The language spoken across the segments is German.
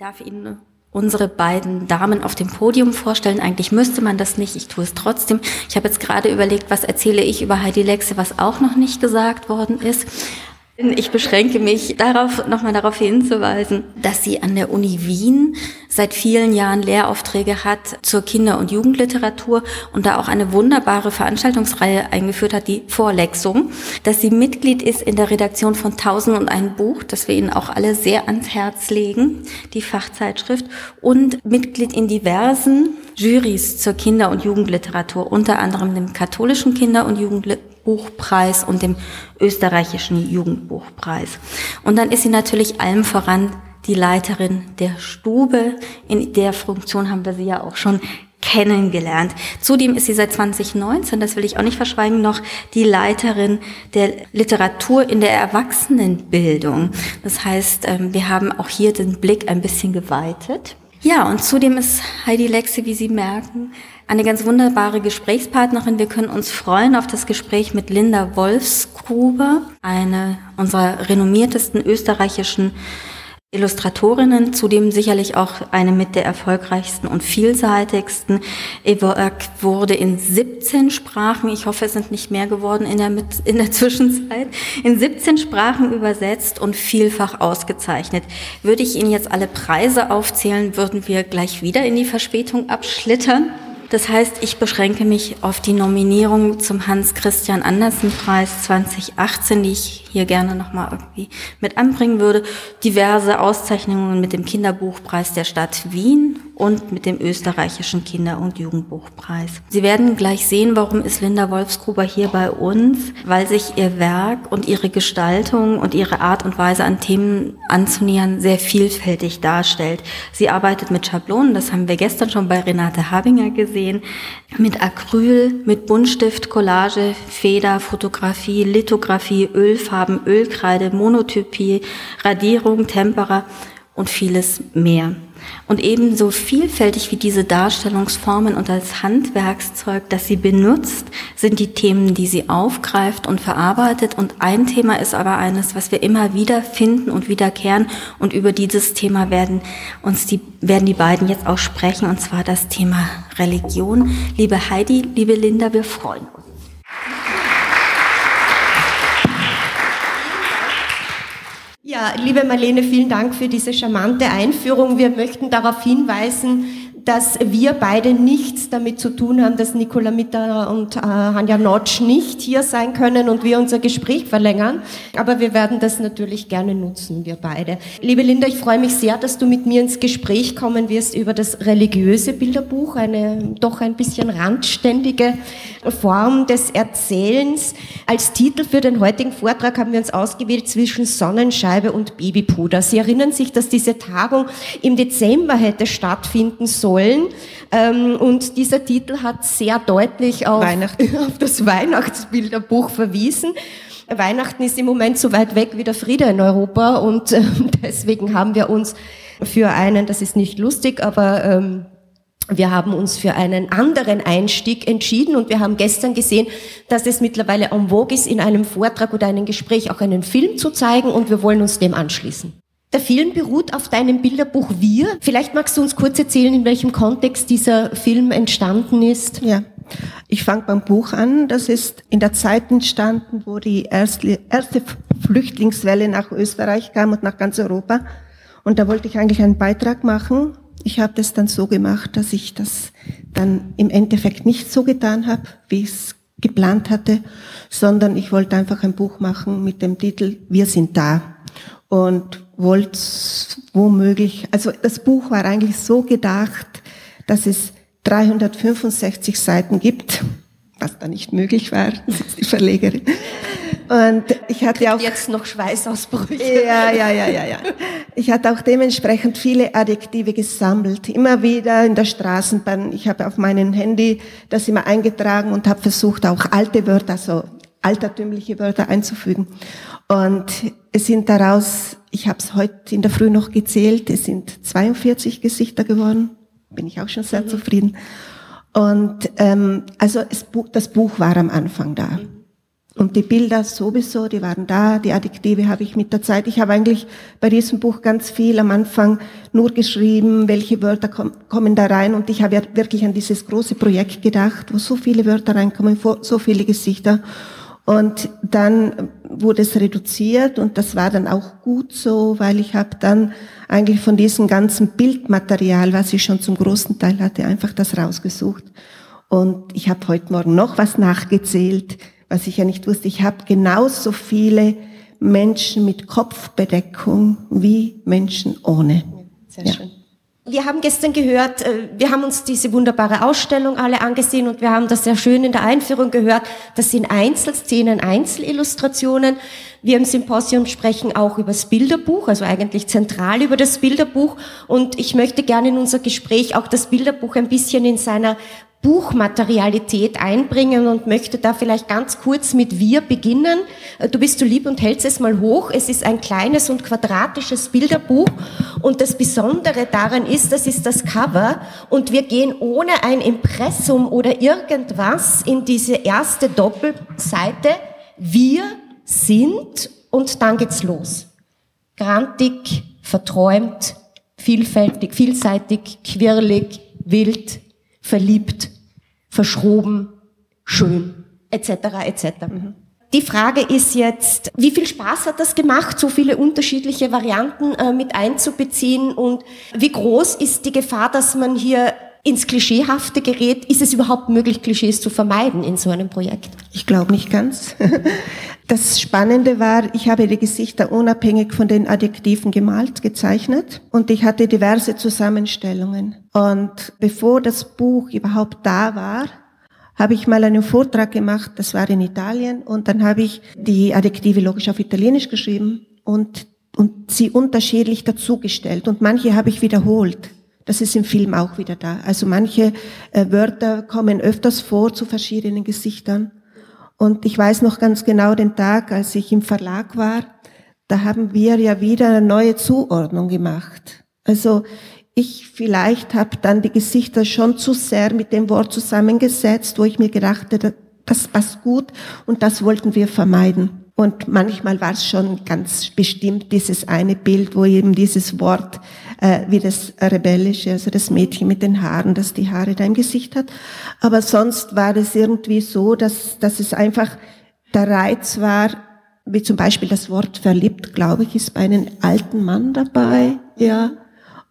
darf Ihnen unsere beiden Damen auf dem Podium vorstellen. Eigentlich müsste man das nicht, ich tue es trotzdem. Ich habe jetzt gerade überlegt, was erzähle ich über Heidi Lexe, was auch noch nicht gesagt worden ist. Ich beschränke mich darauf, nochmal darauf hinzuweisen, dass sie an der Uni Wien seit vielen Jahren Lehraufträge hat zur Kinder- und Jugendliteratur und da auch eine wunderbare Veranstaltungsreihe eingeführt hat, die Vorlexung, dass sie Mitglied ist in der Redaktion von Tausend und ein Buch, das wir Ihnen auch alle sehr ans Herz legen, die Fachzeitschrift, und Mitglied in diversen Jurys zur Kinder- und Jugendliteratur, unter anderem dem katholischen Kinder- und Jugendliteratur Buchpreis und dem österreichischen Jugendbuchpreis. Und dann ist sie natürlich allem voran die Leiterin der Stube. In der Funktion haben wir sie ja auch schon kennengelernt. Zudem ist sie seit 2019, das will ich auch nicht verschweigen, noch die Leiterin der Literatur in der Erwachsenenbildung. Das heißt, ähm, wir haben auch hier den Blick ein bisschen geweitet. Ja, und zudem ist Heidi Lexe, wie Sie merken, eine ganz wunderbare Gesprächspartnerin. Wir können uns freuen auf das Gespräch mit Linda Wolfsgruber, eine unserer renommiertesten österreichischen Illustratorinnen, zudem sicherlich auch eine mit der erfolgreichsten und vielseitigsten. Werk wurde in 17 Sprachen, ich hoffe es sind nicht mehr geworden in der, in der Zwischenzeit, in 17 Sprachen übersetzt und vielfach ausgezeichnet. Würde ich Ihnen jetzt alle Preise aufzählen, würden wir gleich wieder in die Verspätung abschlittern. Das heißt, ich beschränke mich auf die Nominierung zum Hans-Christian Andersen-Preis 2018, die ich hier gerne nochmal irgendwie mit anbringen würde. Diverse Auszeichnungen mit dem Kinderbuchpreis der Stadt Wien und mit dem österreichischen Kinder- und Jugendbuchpreis. Sie werden gleich sehen, warum ist Linda Wolfsgruber hier bei uns, weil sich ihr Werk und ihre Gestaltung und ihre Art und Weise an Themen anzunähern sehr vielfältig darstellt. Sie arbeitet mit Schablonen, das haben wir gestern schon bei Renate Habinger gesehen, mit Acryl, mit Buntstift, Collage, Feder, Fotografie, Lithografie, Ölfarben, Ölkreide, Monotypie, Radierung, Tempera und vieles mehr. Und ebenso vielfältig wie diese Darstellungsformen und als Handwerkszeug, das sie benutzt, sind die Themen, die sie aufgreift und verarbeitet. Und ein Thema ist aber eines, was wir immer wieder finden und wiederkehren. Und über dieses Thema werden uns die, werden die beiden jetzt auch sprechen, und zwar das Thema Religion. Liebe Heidi, liebe Linda, wir freuen uns. Ja, liebe Marlene, vielen Dank für diese charmante Einführung. Wir möchten darauf hinweisen, dass wir beide nichts damit zu tun haben, dass Nicola Mitter und äh, Hanja Notsch nicht hier sein können und wir unser Gespräch verlängern. Aber wir werden das natürlich gerne nutzen, wir beide. Liebe Linda, ich freue mich sehr, dass du mit mir ins Gespräch kommen wirst über das religiöse Bilderbuch, eine doch ein bisschen randständige Form des Erzählens. Als Titel für den heutigen Vortrag haben wir uns ausgewählt zwischen Sonnenscheibe und Babypuder. Sie erinnern sich, dass diese Tagung im Dezember hätte stattfinden sollen sollen. Ähm, und dieser Titel hat sehr deutlich auf, auf das Weihnachtsbilderbuch verwiesen. Weihnachten ist im Moment so weit weg wie der Friede in Europa und äh, deswegen haben wir uns für einen, das ist nicht lustig, aber ähm, wir haben uns für einen anderen Einstieg entschieden und wir haben gestern gesehen, dass es mittlerweile en vogue ist, in einem Vortrag oder einem Gespräch auch einen Film zu zeigen und wir wollen uns dem anschließen. Der Film beruht auf deinem Bilderbuch Wir. Vielleicht magst du uns kurz erzählen, in welchem Kontext dieser Film entstanden ist. Ja, ich fange beim Buch an. Das ist in der Zeit entstanden, wo die erste, erste Flüchtlingswelle nach Österreich kam und nach ganz Europa. Und da wollte ich eigentlich einen Beitrag machen. Ich habe das dann so gemacht, dass ich das dann im Endeffekt nicht so getan habe, wie ich es geplant hatte, sondern ich wollte einfach ein Buch machen mit dem Titel Wir sind da. Und wollte womöglich, also das Buch war eigentlich so gedacht, dass es 365 Seiten gibt, was da nicht möglich war, die Verlegerin. Und ich hatte auch jetzt noch Schweißausbrüche. Ja, ja, ja, ja, ja. Ich hatte auch dementsprechend viele Adjektive gesammelt, immer wieder in der Straßenbahn. Ich habe auf meinem Handy das immer eingetragen und habe versucht, auch alte Wörter, so altertümliche Wörter einzufügen. Und es sind daraus, ich habe es heute in der Früh noch gezählt, es sind 42 Gesichter geworden. Bin ich auch schon sehr mhm. zufrieden. Und ähm, also es, das Buch war am Anfang da. Und die Bilder sowieso, die waren da, die Adjektive habe ich mit der Zeit. Ich habe eigentlich bei diesem Buch ganz viel am Anfang nur geschrieben, welche Wörter kommen da rein. Und ich habe wirklich an dieses große Projekt gedacht, wo so viele Wörter reinkommen, so viele Gesichter. Und dann wurde es reduziert und das war dann auch gut so, weil ich habe dann eigentlich von diesem ganzen Bildmaterial, was ich schon zum großen Teil hatte, einfach das rausgesucht. Und ich habe heute Morgen noch was nachgezählt, was ich ja nicht wusste. Ich habe genauso viele Menschen mit Kopfbedeckung wie Menschen ohne. Sehr ja. schön. Wir haben gestern gehört, äh, wir haben uns diese wunderbare Ausstellung alle angesehen und wir haben das sehr schön in der Einführung gehört. Das sind Einzelszenen, Einzelillustrationen. Wir im Symposium sprechen auch über das Bilderbuch, also eigentlich zentral über das Bilderbuch. Und ich möchte gerne in unser Gespräch auch das Bilderbuch ein bisschen in seiner Buchmaterialität einbringen und möchte da vielleicht ganz kurz mit wir beginnen. Du bist so lieb und hältst es mal hoch. Es ist ein kleines und quadratisches Bilderbuch und das Besondere daran ist, das ist das Cover und wir gehen ohne ein Impressum oder irgendwas in diese erste Doppelseite. Wir sind und dann geht's los. Grantig, verträumt, vielfältig, vielseitig, quirlig, wild, verliebt, verschroben, schön, etc. etc. Mhm. Die Frage ist jetzt, wie viel Spaß hat das gemacht, so viele unterschiedliche Varianten äh, mit einzubeziehen und wie groß ist die Gefahr, dass man hier ins Klischeehafte gerät? Ist es überhaupt möglich, Klischees zu vermeiden in so einem Projekt? Ich glaube nicht ganz. Das Spannende war, ich habe die Gesichter unabhängig von den Adjektiven gemalt, gezeichnet und ich hatte diverse Zusammenstellungen. Und bevor das Buch überhaupt da war, habe ich mal einen Vortrag gemacht, das war in Italien, und dann habe ich die Adjektive logisch auf Italienisch geschrieben und, und sie unterschiedlich dazugestellt und manche habe ich wiederholt. Das ist im Film auch wieder da. Also manche äh, Wörter kommen öfters vor zu verschiedenen Gesichtern. Und ich weiß noch ganz genau den Tag, als ich im Verlag war, da haben wir ja wieder eine neue Zuordnung gemacht. Also ich vielleicht habe dann die Gesichter schon zu sehr mit dem Wort zusammengesetzt, wo ich mir gedacht habe, das passt gut und das wollten wir vermeiden. Und manchmal war es schon ganz bestimmt dieses eine Bild, wo eben dieses Wort äh, wie das rebellische, also das Mädchen mit den Haaren, das die Haare da im Gesicht hat. Aber sonst war es irgendwie so, dass, dass es einfach der Reiz war, wie zum Beispiel das Wort verliebt, glaube ich, ist bei einem alten Mann dabei, ja.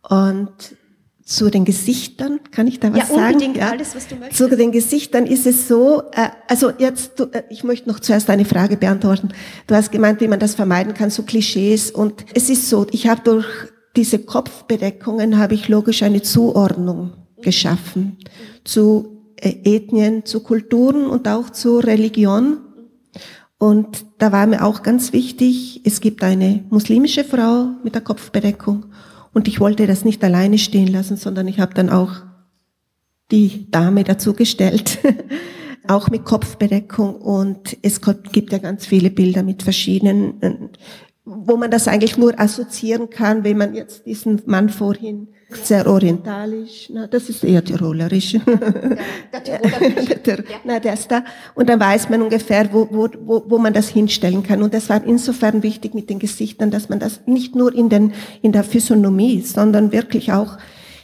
Und zu den Gesichtern, kann ich da was ja, sagen? Unbedingt ja, alles, was du möchtest. Zu den Gesichtern ist es so, äh, also jetzt, du, äh, ich möchte noch zuerst eine Frage beantworten. Du hast gemeint, wie man das vermeiden kann, so Klischees. Und es ist so, ich habe durch diese Kopfbedeckungen habe ich logisch eine Zuordnung geschaffen zu äh, Ethnien, zu Kulturen und auch zu Religion. Und da war mir auch ganz wichtig, es gibt eine muslimische Frau mit der Kopfbedeckung und ich wollte das nicht alleine stehen lassen, sondern ich habe dann auch die Dame dazu gestellt, auch mit Kopfbedeckung. Und es gibt ja ganz viele Bilder mit verschiedenen, äh, wo man das eigentlich nur assoziieren kann, wenn man jetzt diesen Mann vorhin sehr orientalisch, na, das ist eher tirolerisch. Ja, der na, der ist da. Und dann weiß man ungefähr, wo, wo, wo, wo man das hinstellen kann. Und das war insofern wichtig mit den Gesichtern, dass man das nicht nur in, den, in der Physiognomie, sondern wirklich auch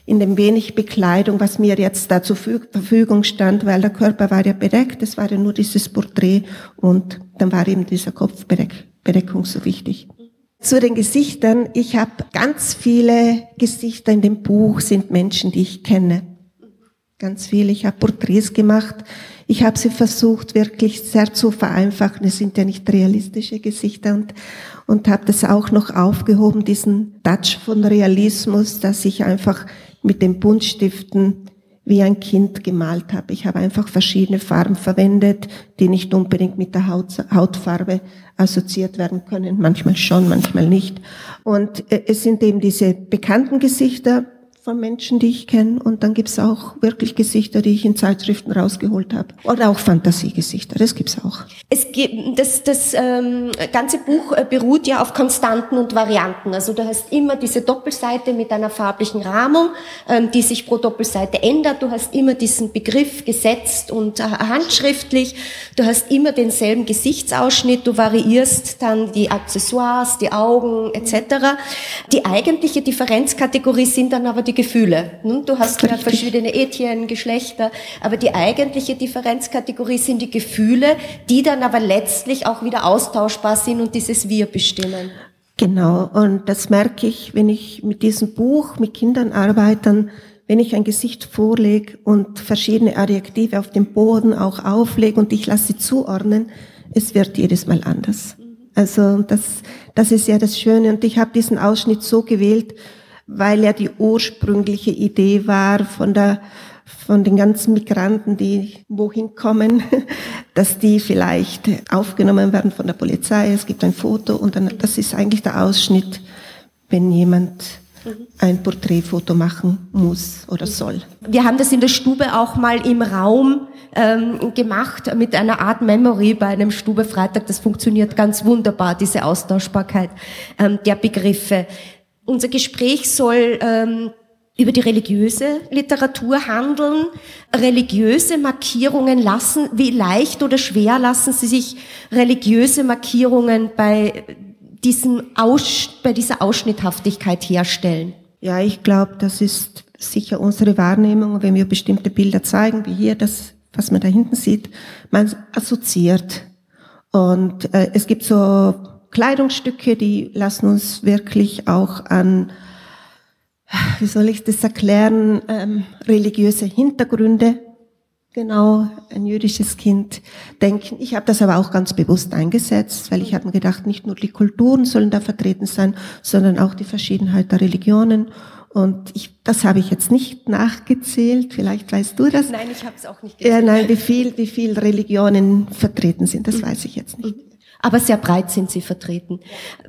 in dem wenig Bekleidung, was mir jetzt da zur Verfügung stand, weil der Körper war ja bedeckt, es war ja nur dieses Porträt und dann war eben dieser Kopfbedeckung so wichtig. Zu den Gesichtern. Ich habe ganz viele Gesichter in dem Buch, sind Menschen, die ich kenne. Ganz viele. Ich habe Porträts gemacht. Ich habe sie versucht, wirklich sehr zu vereinfachen. Es sind ja nicht realistische Gesichter und, und habe das auch noch aufgehoben, diesen Touch von Realismus, dass ich einfach mit den Buntstiften wie ein Kind gemalt habe. Ich habe einfach verschiedene Farben verwendet, die nicht unbedingt mit der Haut, Hautfarbe assoziiert werden können. Manchmal schon, manchmal nicht. Und äh, es sind eben diese bekannten Gesichter von Menschen, die ich kenne. Und dann gibt's auch wirklich Gesichter, die ich in Zeitschriften rausgeholt habe. Oder auch Fantasiegesichter, das gibt's auch. Es gibt, das, das ähm, ganze Buch äh, beruht ja auf Konstanten und Varianten. Also du hast immer diese Doppelseite mit einer farblichen Rahmung, ähm, die sich pro Doppelseite ändert. Du hast immer diesen Begriff gesetzt und äh, handschriftlich. Du hast immer denselben Gesichtsausschnitt. Du variierst dann die Accessoires, die Augen etc. Die eigentliche Differenzkategorie sind dann aber die Gefühle. Du hast ja verschiedene Ethien, Geschlechter, aber die eigentliche Differenzkategorie sind die Gefühle, die dann aber letztlich auch wieder austauschbar sind und dieses Wir bestimmen. Genau, und das merke ich, wenn ich mit diesem Buch mit Kindern arbeite, wenn ich ein Gesicht vorlege und verschiedene Adjektive auf dem Boden auch auflege und ich lasse sie zuordnen, es wird jedes Mal anders. Also das, das ist ja das Schöne und ich habe diesen Ausschnitt so gewählt, weil ja die ursprüngliche Idee war von der von den ganzen Migranten, die wohin kommen, dass die vielleicht aufgenommen werden von der Polizei. Es gibt ein Foto und dann, das ist eigentlich der Ausschnitt, wenn jemand ein Porträtfoto machen muss oder soll. Wir haben das in der Stube auch mal im Raum ähm, gemacht mit einer Art Memory bei einem Stube-Freitag. Das funktioniert ganz wunderbar, diese Austauschbarkeit ähm, der Begriffe. Unser Gespräch soll ähm, über die religiöse Literatur handeln. Religiöse Markierungen lassen, wie leicht oder schwer lassen Sie sich religiöse Markierungen bei diesem Aus, bei dieser Ausschnitthaftigkeit herstellen? Ja, ich glaube, das ist sicher unsere Wahrnehmung, wenn wir bestimmte Bilder zeigen, wie hier das, was man da hinten sieht, man assoziiert. Und äh, es gibt so Kleidungsstücke, die lassen uns wirklich auch an, wie soll ich das erklären, ähm, religiöse Hintergründe, genau, ein jüdisches Kind denken. Ich habe das aber auch ganz bewusst eingesetzt, weil ich habe mir gedacht, nicht nur die Kulturen sollen da vertreten sein, sondern auch die Verschiedenheit der Religionen. Und ich, das habe ich jetzt nicht nachgezählt. Vielleicht weißt du das. Nein, ich habe es auch nicht gezählt. Ja, nein, wie viel, wie viel Religionen vertreten sind, das mhm. weiß ich jetzt nicht. Aber sehr breit sind sie vertreten.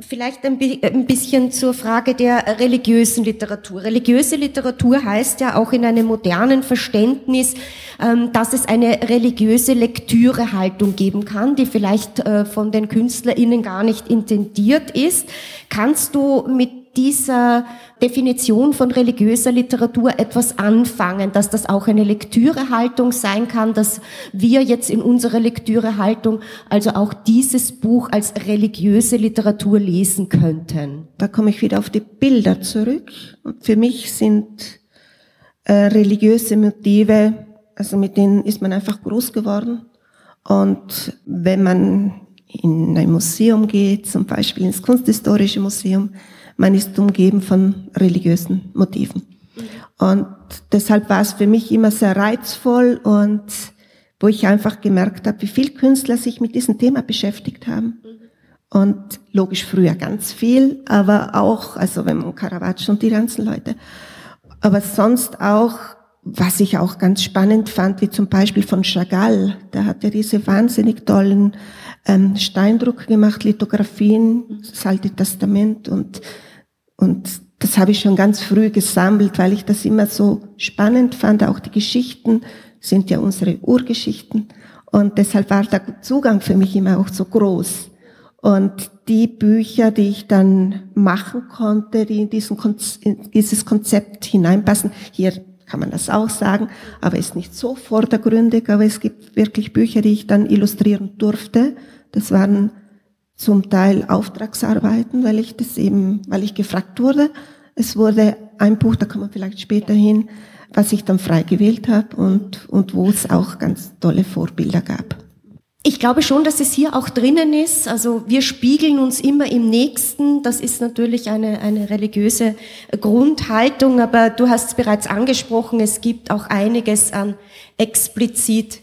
Vielleicht ein, bisschen zur Frage der religiösen Literatur. Religiöse Literatur heißt ja auch in einem modernen Verständnis, ähm, dass es eine religiöse Lektürehaltung geben kann, die vielleicht äh, von den KünstlerInnen gar nicht intendiert ist. Kannst du mit dieser Definition von religiöser Literatur etwas anfangen, dass das auch eine Lektürehaltung sein kann, dass wir jetzt in unserer Lektürehaltung also auch dieses Buch als religiöse Literatur lesen könnten. Da komme ich wieder auf die Bilder zurück. Für mich sind äh, religiöse Motive, also mit denen ist man einfach groß geworden. Und wenn man in ein Museum geht, zum Beispiel ins Kunsthistorische Museum, man ist umgeben von religiösen Motiven. Und deshalb war es für mich immer sehr reizvoll und wo ich einfach gemerkt habe, wie viel Künstler sich mit diesem Thema beschäftigt haben. Und logisch früher ganz viel, aber auch, also wenn man Caravaggio und die ganzen Leute. Aber sonst auch, was ich auch ganz spannend fand, wie zum Beispiel von Chagall, der hat ja diese wahnsinnig tollen ähm, Steindruck gemacht, Lithografien, das Alte Testament und und das habe ich schon ganz früh gesammelt, weil ich das immer so spannend fand. Auch die Geschichten sind ja unsere Urgeschichten. Und deshalb war der Zugang für mich immer auch so groß. Und die Bücher, die ich dann machen konnte, die in, diesen in dieses Konzept hineinpassen, hier kann man das auch sagen, aber ist nicht so vordergründig, aber es gibt wirklich Bücher, die ich dann illustrieren durfte. Das waren zum Teil Auftragsarbeiten, weil ich das eben, weil ich gefragt wurde. Es wurde ein Buch, da kommen wir vielleicht später hin, was ich dann frei gewählt habe und, und wo es auch ganz tolle Vorbilder gab. Ich glaube schon, dass es hier auch drinnen ist. Also wir spiegeln uns immer im Nächsten. Das ist natürlich eine, eine religiöse Grundhaltung, aber du hast es bereits angesprochen, es gibt auch einiges an explizit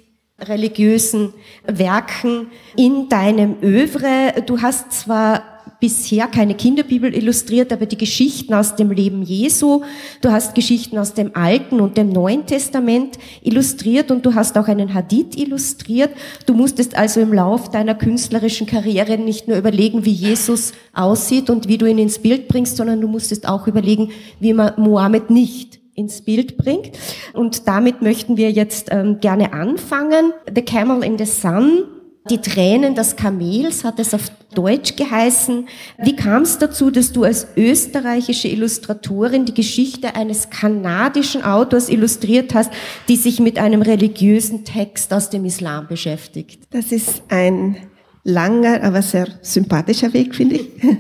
religiösen Werken in deinem Övre. Du hast zwar bisher keine Kinderbibel illustriert, aber die Geschichten aus dem Leben Jesu. Du hast Geschichten aus dem Alten und dem Neuen Testament illustriert und du hast auch einen Hadith illustriert. Du musstest also im Lauf deiner künstlerischen Karriere nicht nur überlegen, wie Jesus aussieht und wie du ihn ins Bild bringst, sondern du musstest auch überlegen, wie man Mohammed nicht ins Bild bringt. Und damit möchten wir jetzt ähm, gerne anfangen. The Camel in the Sun die Tränen des Kamels hat es auf Deutsch geheißen. Wie kam es dazu, dass du als österreichische Illustratorin die Geschichte eines kanadischen Autors illustriert hast, die sich mit einem religiösen Text aus dem Islam beschäftigt? Das ist ein langer, aber sehr sympathischer Weg, finde ich.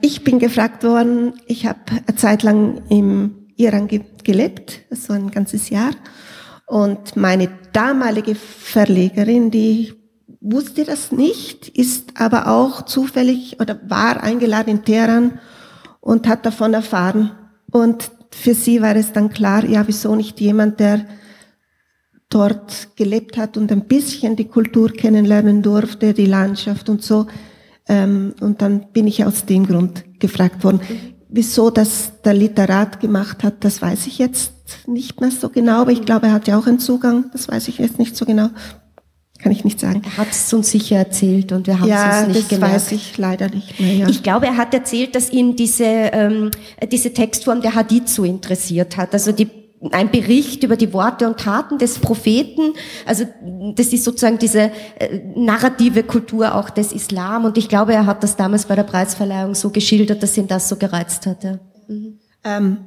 Ich bin gefragt worden, ich habe eine Zeit lang im Iran gelebt, das war ein ganzes Jahr. Und meine damalige Verlegerin, die wusste das nicht, ist aber auch zufällig oder war eingeladen in Teheran und hat davon erfahren. Und für sie war es dann klar, ja, wieso nicht jemand, der dort gelebt hat und ein bisschen die Kultur kennenlernen durfte, die Landschaft und so. Ähm, und dann bin ich aus dem Grund gefragt worden. Wieso das der Literat gemacht hat, das weiß ich jetzt nicht mehr so genau, aber ich glaube, er hat ja auch einen Zugang, das weiß ich jetzt nicht so genau. Kann ich nicht sagen. Er hat es uns sicher erzählt und wir haben ja, es uns nicht gemerkt. Das weiß ich leider nicht mehr. Ja. Ich glaube, er hat erzählt, dass ihn diese, ähm, diese Textform der Hadith so interessiert hat. Also die ein Bericht über die Worte und Taten des Propheten. Also das ist sozusagen diese äh, narrative Kultur auch des Islam. Und ich glaube, er hat das damals bei der Preisverleihung so geschildert, dass ihn das so gereizt hatte. Mhm. Ähm,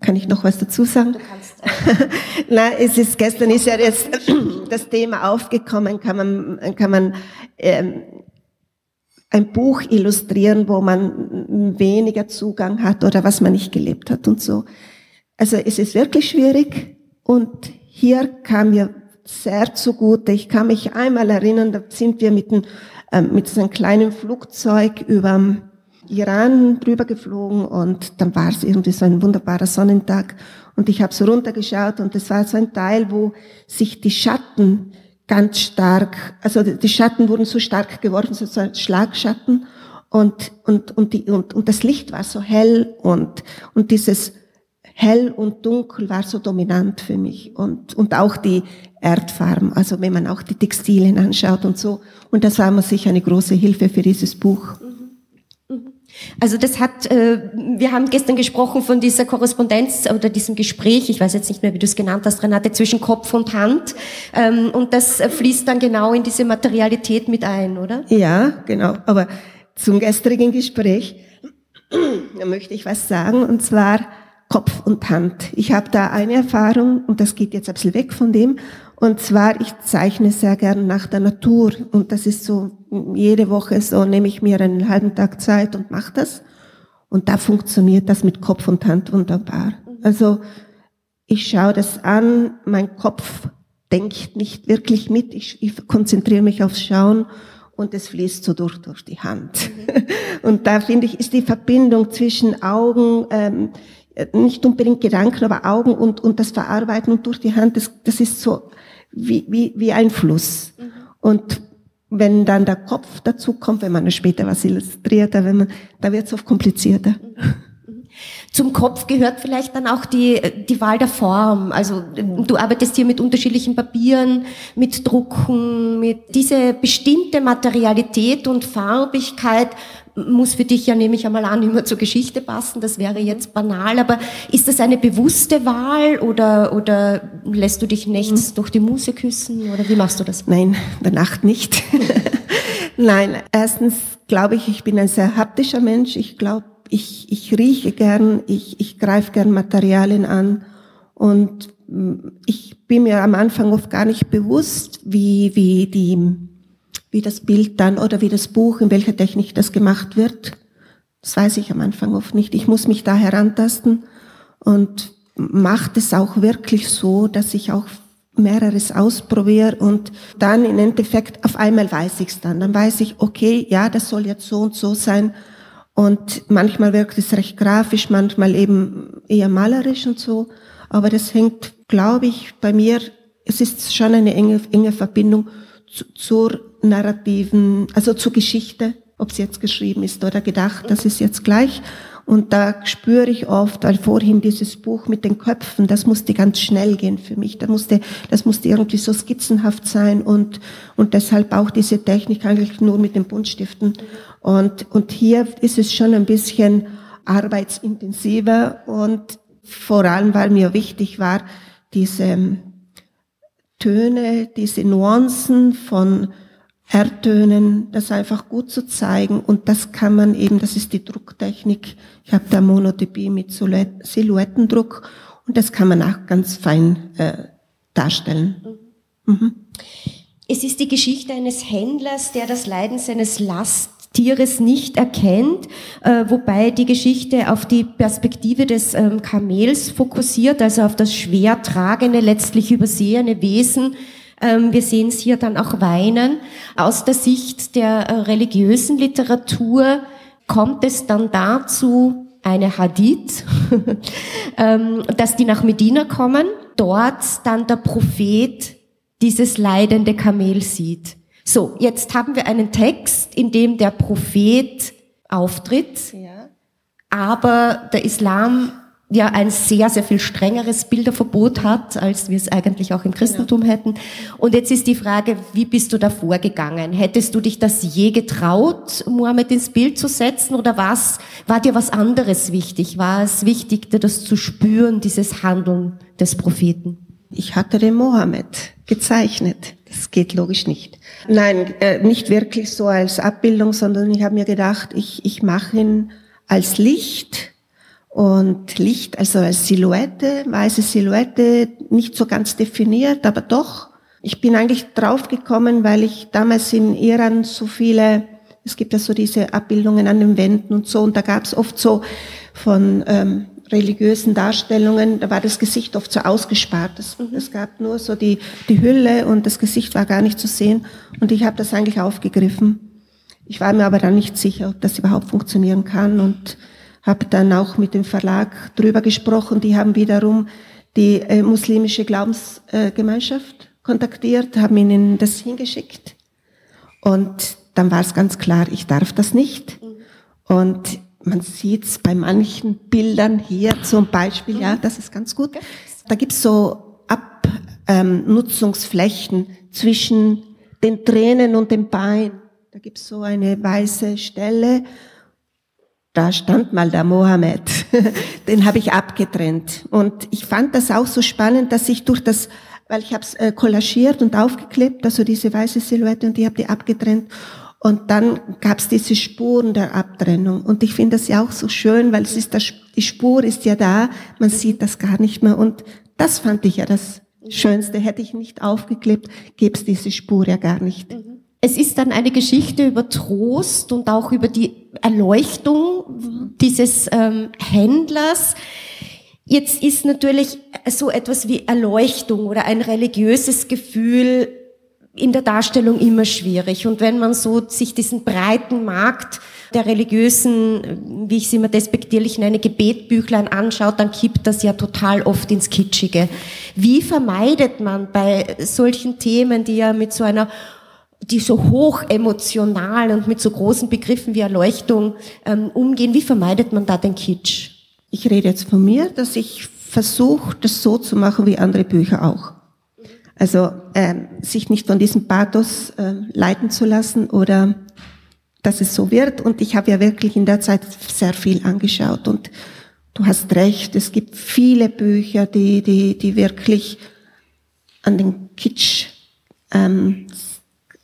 kann ich noch was dazu sagen? Du kannst. Äh Nein, es ist gestern ist ja jetzt das Thema aufgekommen. Kann man kann man ähm, ein Buch illustrieren, wo man weniger Zugang hat oder was man nicht gelebt hat und so. Also es ist wirklich schwierig und hier kam mir sehr zugute. Ich kann mich einmal erinnern, da sind wir mit, einem, äh, mit so einem kleinen Flugzeug über Iran drüber geflogen und dann war es irgendwie so ein wunderbarer Sonnentag und ich habe so runtergeschaut und es war so ein Teil, wo sich die Schatten ganz stark, also die Schatten wurden so stark geworfen, so ein Schlagschatten und, und, und, die, und, und das Licht war so hell und, und dieses hell und dunkel war so dominant für mich und, und auch die Erdfarben, also wenn man auch die Textilien anschaut und so. Und das war mir sicher eine große Hilfe für dieses Buch. Also das hat, äh, wir haben gestern gesprochen von dieser Korrespondenz oder diesem Gespräch, ich weiß jetzt nicht mehr, wie du es genannt hast, Renate, zwischen Kopf und Hand. Ähm, und das fließt dann genau in diese Materialität mit ein, oder? Ja, genau. Aber zum gestrigen Gespräch, möchte ich was sagen, und zwar, Kopf und Hand. Ich habe da eine Erfahrung und das geht jetzt ein bisschen weg von dem. Und zwar, ich zeichne sehr gern nach der Natur und das ist so, jede Woche so nehme ich mir einen halben Tag Zeit und mache das. Und da funktioniert das mit Kopf und Hand wunderbar. Also ich schaue das an, mein Kopf denkt nicht wirklich mit, ich, ich konzentriere mich aufs Schauen und es fließt so durch, durch die Hand. Mhm. Und da finde ich, ist die Verbindung zwischen Augen, ähm, nicht unbedingt Gedanken, aber Augen und, und das Verarbeiten und durch die Hand, das, das ist so wie, wie, wie ein Fluss. Mhm. Und wenn dann der Kopf dazu kommt, wenn man später was illustriert, wenn man, da wird es oft komplizierter. Mhm. Zum Kopf gehört vielleicht dann auch die, die Wahl der Form. Also du arbeitest hier mit unterschiedlichen Papieren, mit Drucken, mit diese bestimmte Materialität und Farbigkeit muss für dich ja, nehme ich einmal an, immer zur Geschichte passen. Das wäre jetzt banal, aber ist das eine bewusste Wahl oder, oder lässt du dich nächts mhm. durch die Muse küssen oder wie machst du das? Nein, bei Nacht nicht. Nein, erstens glaube ich, ich bin ein sehr haptischer Mensch. Ich glaube, ich, ich rieche gern, ich, ich greife gern Materialien an und mm, ich bin mir am Anfang oft gar nicht bewusst, wie, wie die, wie das Bild dann oder wie das Buch, in welcher Technik das gemacht wird. Das weiß ich am Anfang oft nicht. Ich muss mich da herantasten und macht es auch wirklich so, dass ich auch mehreres ausprobiere und dann im Endeffekt auf einmal weiß ich es dann. Dann weiß ich, okay, ja, das soll jetzt so und so sein und manchmal wirkt es recht grafisch, manchmal eben eher malerisch und so. Aber das hängt, glaube ich, bei mir, es ist schon eine enge, enge Verbindung zu, zur narrativen, also zur Geschichte, ob es jetzt geschrieben ist oder gedacht, das ist jetzt gleich. Und da spüre ich oft, weil vorhin dieses Buch mit den Köpfen, das musste ganz schnell gehen für mich. Das musste, das musste irgendwie so skizzenhaft sein und, und deshalb auch diese Technik eigentlich nur mit den Buntstiften. Und, und hier ist es schon ein bisschen arbeitsintensiver und vor allem, weil mir wichtig war, diese Töne, diese Nuancen von Erdtönen, das einfach gut zu zeigen. Und das kann man eben, das ist die Drucktechnik. Ich habe da Monotypie mit Silhouettendruck und das kann man auch ganz fein äh, darstellen. Mhm. Es ist die Geschichte eines Händlers, der das Leiden seines Lasttieres nicht erkennt, äh, wobei die Geschichte auf die Perspektive des ähm, Kamels fokussiert, also auf das schwer tragende, letztlich übersehene Wesen. Ähm, wir sehen es hier dann auch weinen. Aus der Sicht der äh, religiösen Literatur kommt es dann dazu, eine Hadith, ähm, dass die nach Medina kommen, dort dann der Prophet dieses leidende Kamel sieht. So, jetzt haben wir einen Text, in dem der Prophet auftritt, ja. aber der Islam ja ein sehr, sehr viel strengeres Bilderverbot hat, als wir es eigentlich auch im Christentum genau. hätten. Und jetzt ist die Frage, wie bist du da vorgegangen? Hättest du dich das je getraut, Mohammed ins Bild zu setzen oder was, war dir was anderes wichtig? War es wichtig, dir das zu spüren, dieses Handeln des Propheten? Ich hatte den Mohammed gezeichnet. Das geht logisch nicht. Nein, äh, nicht wirklich so als Abbildung, sondern ich habe mir gedacht, ich, ich mache ihn als Licht und Licht, also als Silhouette, weiße Silhouette, nicht so ganz definiert, aber doch. Ich bin eigentlich draufgekommen, weil ich damals in Iran so viele, es gibt ja so diese Abbildungen an den Wänden und so, und da gab es oft so von ähm, religiösen Darstellungen, da war das Gesicht oft so ausgespart. Es, mhm. gab nur so die, die Hülle und das Gesicht war gar nicht zu sehen. Und ich habe das eigentlich aufgegriffen. Ich war mir aber dann nicht sicher, ob das überhaupt funktionieren kann und habe dann auch mit dem Verlag drüber gesprochen. Die haben wiederum die äh, muslimische Glaubensgemeinschaft äh, kontaktiert, haben ihnen das hingeschickt. Und dann war es ganz klar, ich darf das nicht. Mhm. Und man sieht es bei manchen Bildern hier zum Beispiel, ja, das ist ganz gut. Da gibt's so Abnutzungsflächen ähm, zwischen den Tränen und dem Bein. Da gibt's so eine weiße Stelle. Da stand mal der Mohammed. den habe ich abgetrennt. Und ich fand das auch so spannend, dass ich durch das, weil ich habe es äh, kollagiert und aufgeklebt, also diese weiße Silhouette und ich habe die abgetrennt. Und dann gab es diese Spuren der Abtrennung. Und ich finde das ja auch so schön, weil es ist das, die Spur ist ja da, man sieht das gar nicht mehr. Und das fand ich ja das Schönste. Hätte ich nicht aufgeklebt, gäbe es diese Spur ja gar nicht. Es ist dann eine Geschichte über Trost und auch über die Erleuchtung dieses ähm, Händlers. Jetzt ist natürlich so etwas wie Erleuchtung oder ein religiöses Gefühl in der Darstellung immer schwierig. Und wenn man so sich diesen breiten Markt der religiösen, wie ich sie immer despektierlich nenne, Gebetbüchlein anschaut, dann kippt das ja total oft ins Kitschige. Wie vermeidet man bei solchen Themen, die ja mit so einer die so hoch emotional und mit so großen Begriffen wie Erleuchtung ähm, umgehen, wie vermeidet man da den Kitsch? Ich rede jetzt von mir, dass ich versuche, das so zu machen wie andere Bücher auch. Also äh, sich nicht von diesem Pathos äh, leiten zu lassen oder dass es so wird. Und ich habe ja wirklich in der Zeit sehr viel angeschaut. Und du hast recht, es gibt viele Bücher, die, die, die wirklich an den Kitsch ähm,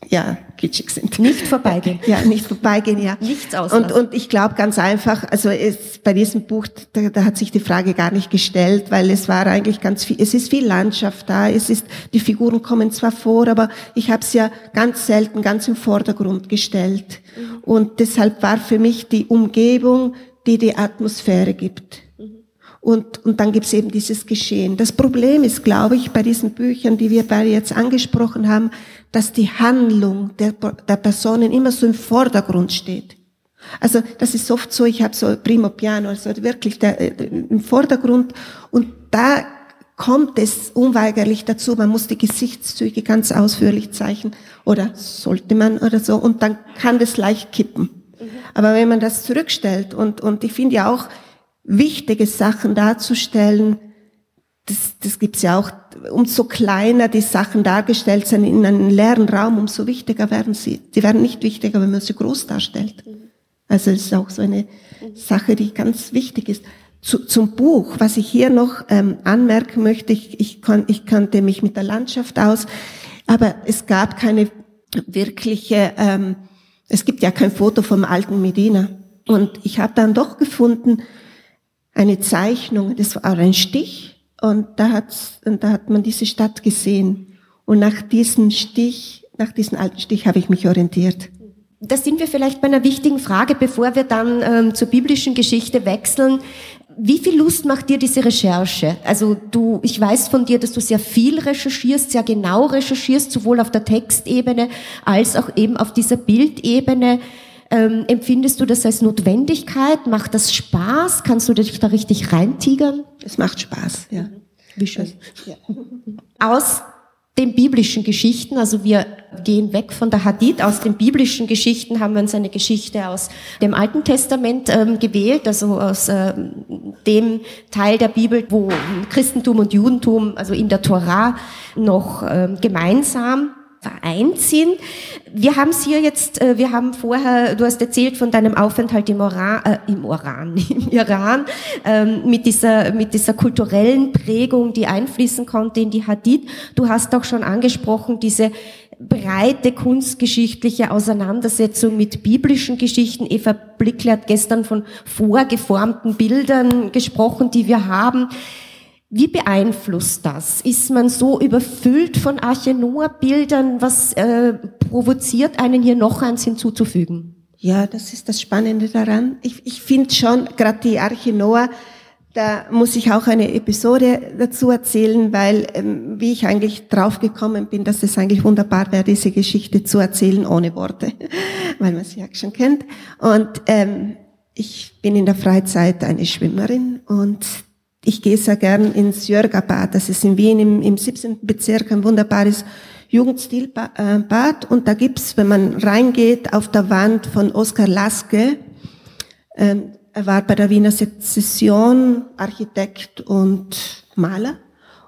ja, kitschig sind. Nicht vorbeigehen. Ja, nicht vorbeigehen, ja. Nichts auslassen. Und, und ich glaube ganz einfach, also es, bei diesem Buch, da, da hat sich die Frage gar nicht gestellt, weil es war eigentlich ganz viel, es ist viel Landschaft da, es ist, die Figuren kommen zwar vor, aber ich habe es ja ganz selten ganz im Vordergrund gestellt. Mhm. Und deshalb war für mich die Umgebung, die die Atmosphäre gibt. Und, und dann gibt's eben dieses Geschehen. Das Problem ist, glaube ich, bei diesen Büchern, die wir beide jetzt angesprochen haben, dass die Handlung der, der Personen immer so im Vordergrund steht. Also das ist oft so, ich habe so Primo Piano, also wirklich der, äh, im Vordergrund und da kommt es unweigerlich dazu, man muss die Gesichtszüge ganz ausführlich zeichnen oder sollte man oder so und dann kann das leicht kippen. Mhm. Aber wenn man das zurückstellt und, und ich finde ja auch wichtige Sachen darzustellen, das, das gibt's ja auch, umso kleiner die Sachen dargestellt sind in einem leeren Raum, umso wichtiger werden sie. Sie werden nicht wichtiger, wenn man sie groß darstellt. Also es ist auch so eine Sache, die ganz wichtig ist. zu, zum Buch, was ich hier noch ähm, anmerken möchte, ich, ich, kon, ich kannte mich mit der Landschaft aus, aber es gab keine wirkliche, ähm, es gibt ja kein Foto vom alten Medina. Und ich habe dann doch gefunden, eine Zeichnung, das war ein Stich, und da, hat's, und da hat man diese Stadt gesehen. Und nach diesem Stich, nach diesem alten Stich habe ich mich orientiert. Da sind wir vielleicht bei einer wichtigen Frage, bevor wir dann ähm, zur biblischen Geschichte wechseln. Wie viel Lust macht dir diese Recherche? Also du, ich weiß von dir, dass du sehr viel recherchierst, sehr genau recherchierst, sowohl auf der Textebene als auch eben auf dieser Bildebene. Ähm, empfindest du das als Notwendigkeit? Macht das Spaß? Kannst du dich da richtig reintigern? Es macht Spaß, ja. Wie schön. Ja. Aus den biblischen Geschichten, also wir gehen weg von der Hadith, aus den biblischen Geschichten haben wir uns eine Geschichte aus dem Alten Testament ähm, gewählt, also aus ähm, dem Teil der Bibel, wo Christentum und Judentum, also in der Torah, noch ähm, gemeinsam vereint sind. Wir haben es hier jetzt, äh, wir haben vorher, du hast erzählt von deinem Aufenthalt im Oran, äh, im Oran, im Iran, ähm, mit dieser, mit dieser kulturellen Prägung, die einfließen konnte in die Hadith. Du hast auch schon angesprochen, diese breite kunstgeschichtliche Auseinandersetzung mit biblischen Geschichten. Eva Blickle hat gestern von vorgeformten Bildern gesprochen, die wir haben. Wie beeinflusst das? Ist man so überfüllt von Arche Noah-Bildern? Was äh, provoziert einen hier noch eins hinzuzufügen? Ja, das ist das Spannende daran. Ich, ich finde schon, gerade die Arche Noah, da muss ich auch eine Episode dazu erzählen, weil ähm, wie ich eigentlich draufgekommen bin, dass es eigentlich wunderbar wäre, diese Geschichte zu erzählen ohne Worte, weil man sie ja schon kennt. Und ähm, ich bin in der Freizeit eine Schwimmerin und ich gehe sehr gern ins Jörgerbad. Das ist in Wien im, im 17. Bezirk ein wunderbares Jugendstilbad. Und da gibt's, wenn man reingeht, auf der Wand von Oskar Laske, ähm, er war bei der Wiener Sezession Architekt und Maler.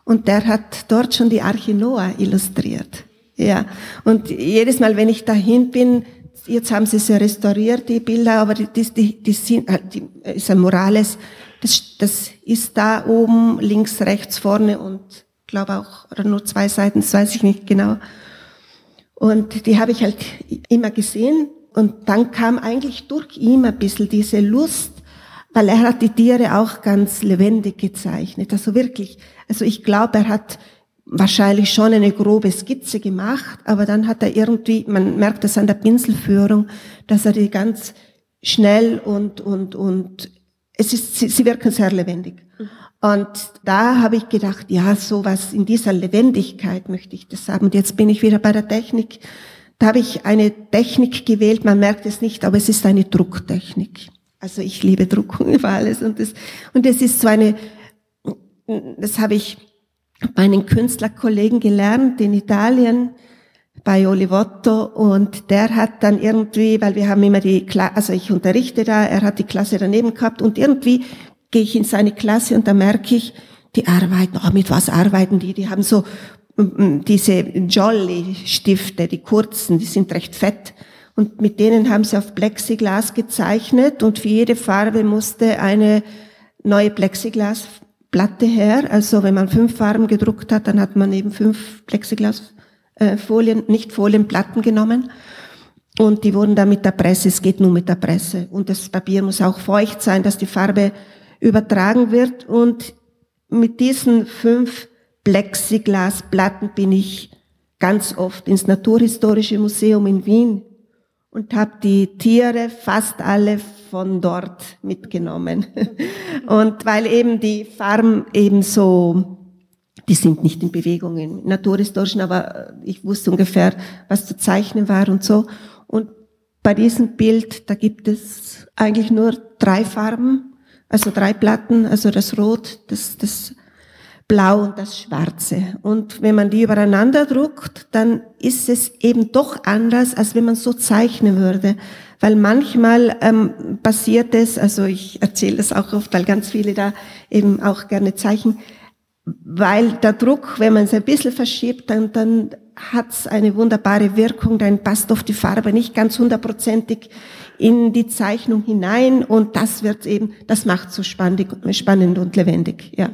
Und der hat dort schon die Arche Noah illustriert. Ja. Und jedes Mal, wenn ich dahin bin, jetzt haben sie sie restauriert, die Bilder, aber die, die, die sind, äh, die ist ein Morales, das, das ist da oben, links, rechts, vorne und glaube auch, oder nur zwei Seiten, das weiß ich nicht genau. Und die habe ich halt immer gesehen. Und dann kam eigentlich durch ihn ein bisschen diese Lust, weil er hat die Tiere auch ganz lebendig gezeichnet. Also wirklich, also ich glaube, er hat wahrscheinlich schon eine grobe Skizze gemacht, aber dann hat er irgendwie, man merkt das an der Pinselführung, dass er die ganz schnell und, und, und es ist, sie, sie wirken sehr lebendig. Und da habe ich gedacht, ja, sowas in dieser Lebendigkeit möchte ich das haben. Und jetzt bin ich wieder bei der Technik. Da habe ich eine Technik gewählt, man merkt es nicht, aber es ist eine Drucktechnik. Also ich liebe Druckung über alles und das, und es ist so eine, das habe ich bei einem Künstlerkollegen gelernt in Italien, bei Olivotto und der hat dann irgendwie, weil wir haben immer die, Klasse, also ich unterrichte da, er hat die Klasse daneben gehabt und irgendwie gehe ich in seine Klasse und da merke ich, die arbeiten, oh, mit was arbeiten die? Die haben so diese Jolly-Stifte, die kurzen, die sind recht fett. Und mit denen haben sie auf Plexiglas gezeichnet und für jede Farbe musste eine neue Plexiglasplatte her. Also wenn man fünf Farben gedruckt hat, dann hat man eben fünf Plexiglas äh, Folien, nicht Folienplatten genommen. Und die wurden dann mit der Presse, es geht nur mit der Presse. Und das Papier muss auch feucht sein, dass die Farbe übertragen wird. Und mit diesen fünf Plexiglasplatten bin ich ganz oft ins Naturhistorische Museum in Wien und habe die Tiere fast alle von dort mitgenommen. Und weil eben die Farben eben so die sind nicht in Bewegung im Naturhistorischen, aber ich wusste ungefähr, was zu zeichnen war und so. Und bei diesem Bild, da gibt es eigentlich nur drei Farben, also drei Platten, also das Rot, das, das Blau und das Schwarze. Und wenn man die übereinander druckt, dann ist es eben doch anders, als wenn man so zeichnen würde. Weil manchmal ähm, passiert es, also ich erzähle das auch oft, weil ganz viele da eben auch gerne zeichnen, weil der Druck, wenn man es ein bisschen verschiebt, dann, dann hat's eine wunderbare Wirkung, dann passt oft die Farbe nicht ganz hundertprozentig in die Zeichnung hinein und das wird eben, das macht so spannend, spannend und lebendig, ja.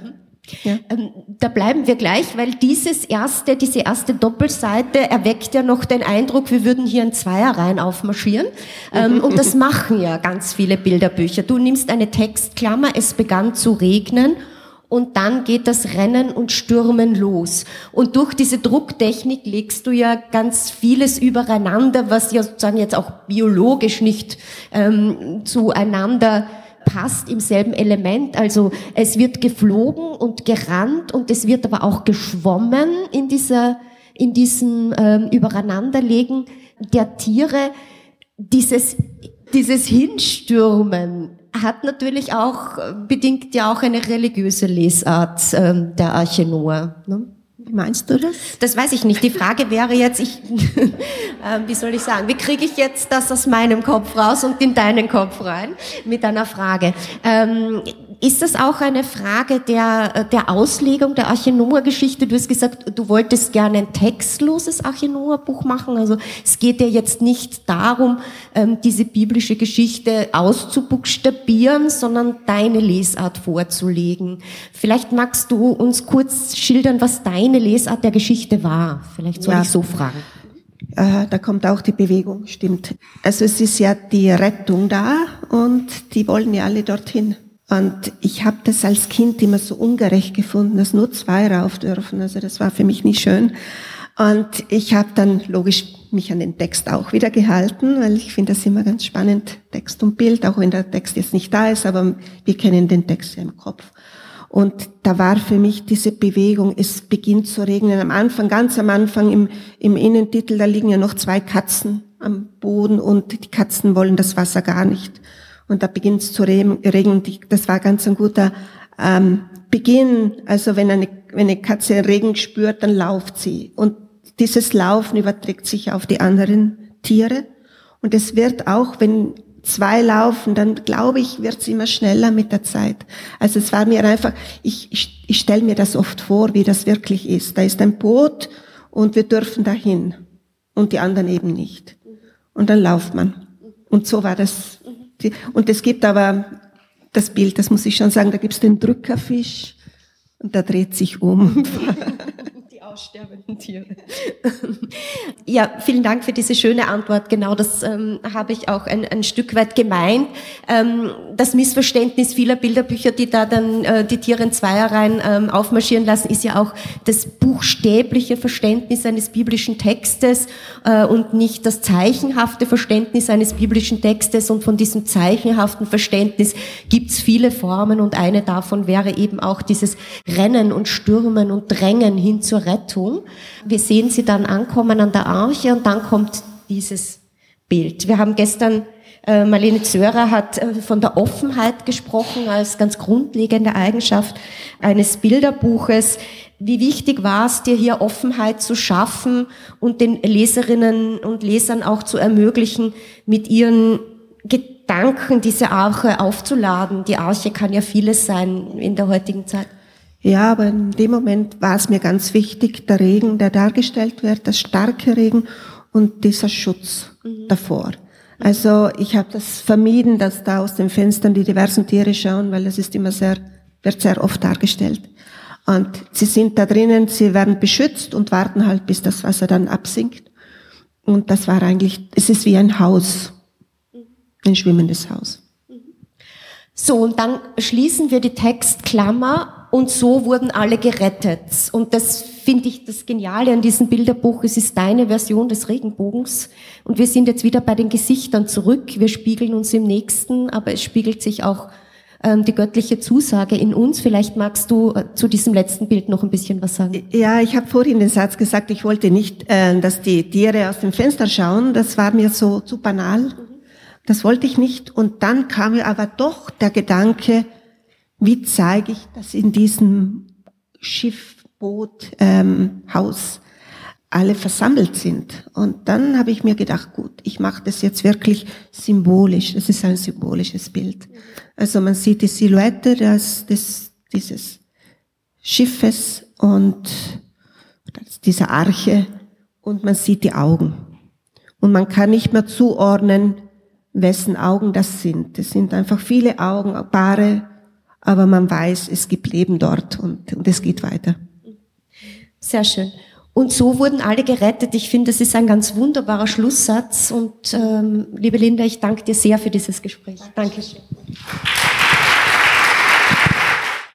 Ja. Ähm, da bleiben wir gleich, weil dieses erste, diese erste Doppelseite erweckt ja noch den Eindruck, wir würden hier in Zweierreihen aufmarschieren. Ähm, und das machen ja ganz viele Bilderbücher. Du nimmst eine Textklammer, es begann zu regnen und dann geht das Rennen und Stürmen los. Und durch diese Drucktechnik legst du ja ganz vieles übereinander, was ja sozusagen jetzt auch biologisch nicht ähm, zueinander passt im selben Element. Also es wird geflogen und gerannt und es wird aber auch geschwommen in dieser, in diesem ähm, Übereinanderlegen der Tiere. Dieses, dieses Hinstürmen hat natürlich auch, bedingt ja auch eine religiöse Lesart ähm, der Arche Noah. Ne? Wie meinst du das? Das weiß ich nicht. Die Frage wäre jetzt, ich, äh, wie soll ich sagen, wie kriege ich jetzt das aus meinem Kopf raus und in deinen Kopf rein mit einer Frage? Ähm, ist das auch eine Frage der, der Auslegung der Archenoa-Geschichte? Du hast gesagt, du wolltest gerne ein textloses Archenoa-Buch machen. Also es geht ja jetzt nicht darum, ähm, diese biblische Geschichte auszubuchstabieren, sondern deine Lesart vorzulegen. Vielleicht magst du uns kurz schildern, was deine Lesart der Geschichte war. Vielleicht soll ja. ich so fragen. Äh, da kommt auch die Bewegung, stimmt. Also es ist ja die Rettung da und die wollen ja alle dorthin. Und ich habe das als Kind immer so ungerecht gefunden, dass nur zwei rauf dürfen. Also das war für mich nicht schön. Und ich habe dann logisch mich an den Text auch wieder gehalten, weil ich finde das immer ganz spannend, Text und Bild, auch wenn der Text jetzt nicht da ist, aber wir kennen den Text ja im Kopf. Und da war für mich diese Bewegung, es beginnt zu regnen. Am Anfang, ganz am Anfang im, im Innentitel, da liegen ja noch zwei Katzen am Boden und die Katzen wollen das Wasser gar nicht und da beginnt es zu regnen. Das war ganz ein guter ähm, Beginn. Also wenn eine, wenn eine Katze Regen spürt, dann lauft sie. Und dieses Laufen überträgt sich auf die anderen Tiere. Und es wird auch, wenn zwei laufen, dann glaube ich, wird es immer schneller mit der Zeit. Also es war mir einfach, ich, ich, ich stelle mir das oft vor, wie das wirklich ist. Da ist ein Boot und wir dürfen dahin und die anderen eben nicht. Und dann lauft man. Und so war das und es gibt aber das Bild, das muss ich schon sagen, da gibt es den Drückerfisch und der dreht sich um. aussterbenden Tiere. ja, vielen Dank für diese schöne Antwort. Genau das ähm, habe ich auch ein, ein Stück weit gemeint. Ähm, das Missverständnis vieler Bilderbücher, die da dann äh, die Tiere in Zweierreihen ähm, aufmarschieren lassen, ist ja auch das buchstäbliche Verständnis eines biblischen Textes äh, und nicht das zeichenhafte Verständnis eines biblischen Textes. Und von diesem zeichenhaften Verständnis gibt es viele Formen und eine davon wäre eben auch dieses Rennen und Stürmen und Drängen hin zur Rettung Rettung. Wir sehen sie dann ankommen an der Arche und dann kommt dieses Bild. Wir haben gestern, äh, Marlene Zörer hat äh, von der Offenheit gesprochen als ganz grundlegende Eigenschaft eines Bilderbuches. Wie wichtig war es dir hier Offenheit zu schaffen und den Leserinnen und Lesern auch zu ermöglichen, mit ihren Gedanken diese Arche aufzuladen? Die Arche kann ja vieles sein in der heutigen Zeit. Ja, aber in dem Moment war es mir ganz wichtig, der Regen, der dargestellt wird, das starke Regen und dieser Schutz mhm. davor. Also ich habe das vermieden, dass da aus den Fenstern die diversen Tiere schauen, weil das ist immer sehr, wird sehr oft dargestellt. Und sie sind da drinnen, sie werden beschützt und warten halt, bis das Wasser dann absinkt. Und das war eigentlich, es ist wie ein Haus, ein schwimmendes Haus. So, und dann schließen wir die Textklammer und so wurden alle gerettet. Und das finde ich das Geniale an diesem Bilderbuch. Es ist deine Version des Regenbogens. Und wir sind jetzt wieder bei den Gesichtern zurück. Wir spiegeln uns im Nächsten, aber es spiegelt sich auch ähm, die göttliche Zusage in uns. Vielleicht magst du äh, zu diesem letzten Bild noch ein bisschen was sagen. Ja, ich habe vorhin den Satz gesagt, ich wollte nicht, äh, dass die Tiere aus dem Fenster schauen. Das war mir so zu banal. Das wollte ich nicht. Und dann kam mir aber doch der Gedanke, wie zeige ich das in diesem Schiffboot, ähm, Haus alle versammelt sind. Und dann habe ich mir gedacht, gut, ich mache das jetzt wirklich symbolisch. Das ist ein symbolisches Bild. Also man sieht die Silhouette des, des, dieses Schiffes und dieser Arche und man sieht die Augen. Und man kann nicht mehr zuordnen, wessen Augen das sind. Es sind einfach viele Augen, Paare, aber man weiß, es gibt Leben dort und, und es geht weiter. Sehr schön. Und so wurden alle gerettet. Ich finde, das ist ein ganz wunderbarer Schlusssatz. Und ähm, liebe Linda, ich danke dir sehr für dieses Gespräch. Dankeschön.